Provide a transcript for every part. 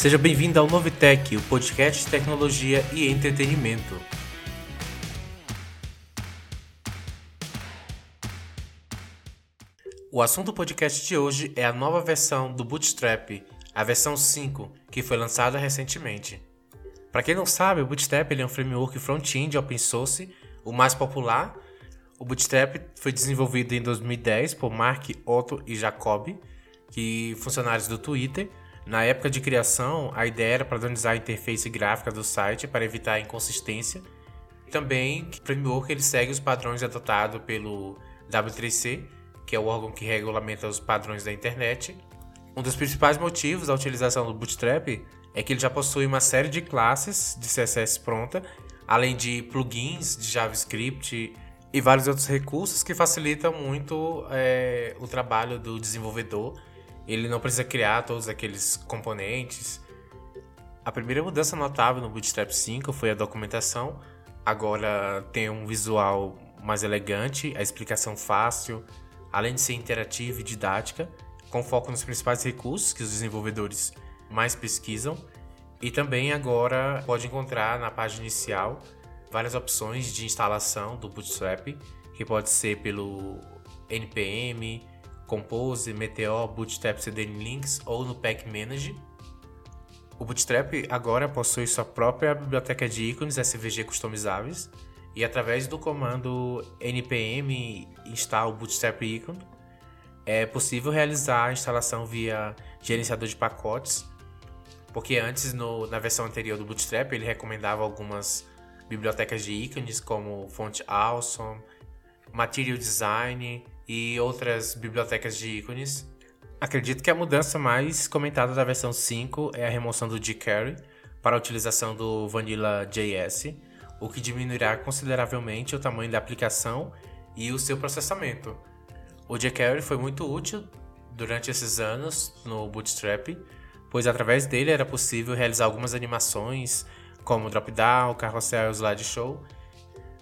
Seja bem-vindo ao Novitec, o podcast de tecnologia e entretenimento. O assunto do podcast de hoje é a nova versão do Bootstrap, a versão 5, que foi lançada recentemente. Para quem não sabe, o Bootstrap é um framework front-end open source, o mais popular. O Bootstrap foi desenvolvido em 2010 por Mark, Otto e Jacob, que funcionários do Twitter. Na época de criação, a ideia era padronizar a interface gráfica do site para evitar a inconsistência. Também, o framework ele segue os padrões adotados pelo W3C, que é o órgão que regulamenta os padrões da internet. Um dos principais motivos da utilização do Bootstrap é que ele já possui uma série de classes de CSS pronta, além de plugins de JavaScript e vários outros recursos que facilitam muito é, o trabalho do desenvolvedor. Ele não precisa criar todos aqueles componentes. A primeira mudança notável no Bootstrap 5 foi a documentação. Agora tem um visual mais elegante, a explicação fácil, além de ser interativa e didática, com foco nos principais recursos que os desenvolvedores mais pesquisam. E também agora pode encontrar na página inicial várias opções de instalação do Bootstrap, que pode ser pelo npm, Compose, Meteor, Bootstrap CDN Links ou no Pack Manager. O Bootstrap agora possui sua própria biblioteca de ícones SVG customizáveis e através do comando npm install bootstrap icon é possível realizar a instalação via gerenciador de pacotes porque antes, no, na versão anterior do Bootstrap, ele recomendava algumas bibliotecas de ícones, como Font Awesome, Material Design e outras bibliotecas de ícones. Acredito que a mudança mais comentada da versão 5 é a remoção do jQuery para a utilização do Vanilla JS, o que diminuirá consideravelmente o tamanho da aplicação e o seu processamento. O jQuery foi muito útil durante esses anos no Bootstrap, pois através dele era possível realizar algumas animações, como drop-down, carrossel e slideshow.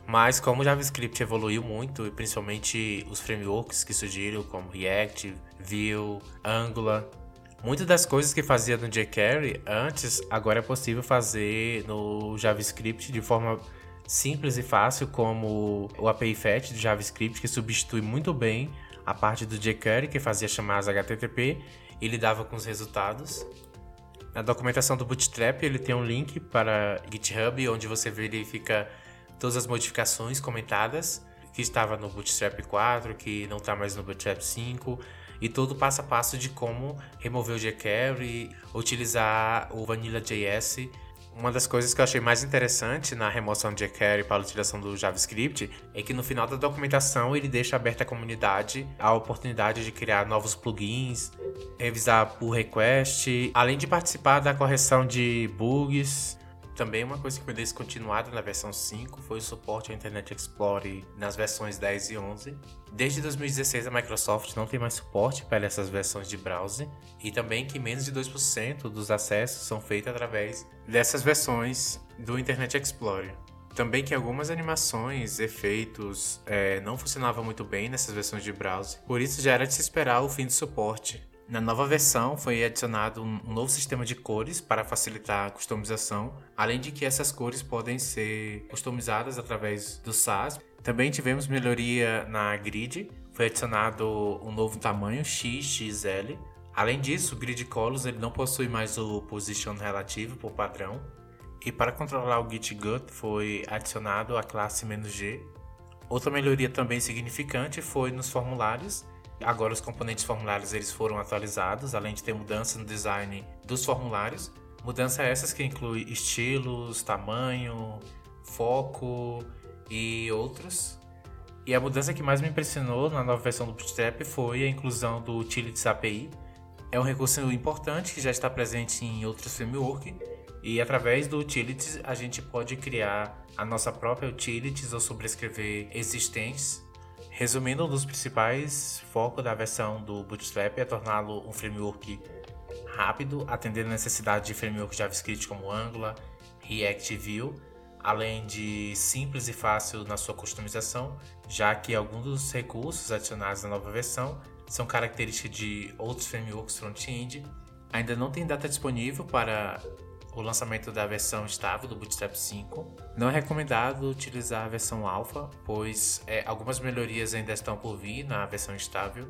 Mas como o JavaScript evoluiu muito, e principalmente os frameworks que surgiram, como React, Vue, Angular, muitas das coisas que fazia no jQuery antes, agora é possível fazer no JavaScript de forma simples e fácil, como o API Fetch do JavaScript, que substitui muito bem a parte do jQuery, que fazia chamadas HTTP, e lidava com os resultados. Na documentação do Bootstrap, ele tem um link para GitHub, onde você verifica todas as modificações comentadas que estava no Bootstrap 4, que não está mais no Bootstrap 5, e todo o passo a passo de como remover o jQuery, utilizar o Vanilla.js uma das coisas que eu achei mais interessante na remoção de jQuery para a utilização do JavaScript é que no final da documentação ele deixa aberta à comunidade a oportunidade de criar novos plugins, revisar pull request, além de participar da correção de bugs também uma coisa que foi descontinuada na versão 5 foi o suporte ao Internet Explorer nas versões 10 e 11. Desde 2016 a Microsoft não tem mais suporte para essas versões de browser e também que menos de 2% dos acessos são feitos através dessas versões do Internet Explorer. Também que algumas animações, efeitos é, não funcionavam muito bem nessas versões de browser, por isso já era de se esperar o fim do suporte na nova versão foi adicionado um novo sistema de cores para facilitar a customização, além de que essas cores podem ser customizadas através do SAS. Também tivemos melhoria na grid, foi adicionado um novo tamanho XXL. Além disso, o grid colors ele não possui mais o position relativo por padrão. E para controlar o git gut foi adicionado a classe "-g". Outra melhoria também significante foi nos formulários, Agora os componentes formulários eles foram atualizados, além de ter mudança no design dos formulários. Mudança essas que inclui estilos, tamanho, foco e outros. E a mudança que mais me impressionou na nova versão do Bootstrap foi a inclusão do Utilities API. É um recurso importante que já está presente em outros frameworks e através do Utilities a gente pode criar a nossa própria Utilities ou sobrescrever existentes Resumindo, um dos principais focos da versão do Bootstrap é torná-lo um framework rápido, atendendo a necessidade de frameworks JavaScript como Angular, React Vue, além de simples e fácil na sua customização, já que alguns dos recursos adicionados na nova versão são características de outros frameworks front-end. Ainda não tem data disponível para o lançamento da versão estável do Bootstrap 5. Não é recomendado utilizar a versão alpha, pois é, algumas melhorias ainda estão por vir na versão estável.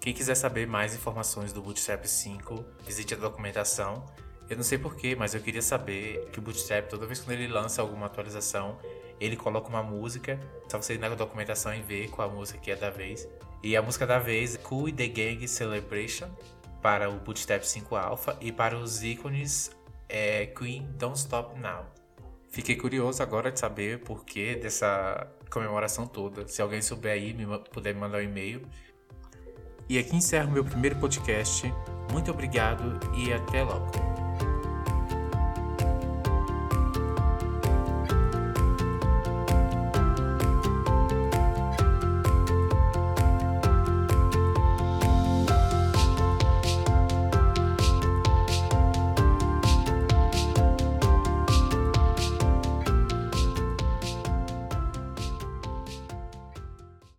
Quem quiser saber mais informações do Bootstrap 5, visite a documentação. Eu não sei porquê, mas eu queria saber que o Bootstrap, toda vez que ele lança alguma atualização, ele coloca uma música. Só você ir na documentação e ver qual a música que é da vez. E a música da vez é Cool The Gang Celebration para o Bootstrap 5 Alpha e para os ícones é Queen Don't Stop Now. Fiquei curioso agora de saber o porquê dessa comemoração toda. Se alguém souber aí, me, puder me mandar um e-mail. E aqui encerro meu primeiro podcast. Muito obrigado e até logo.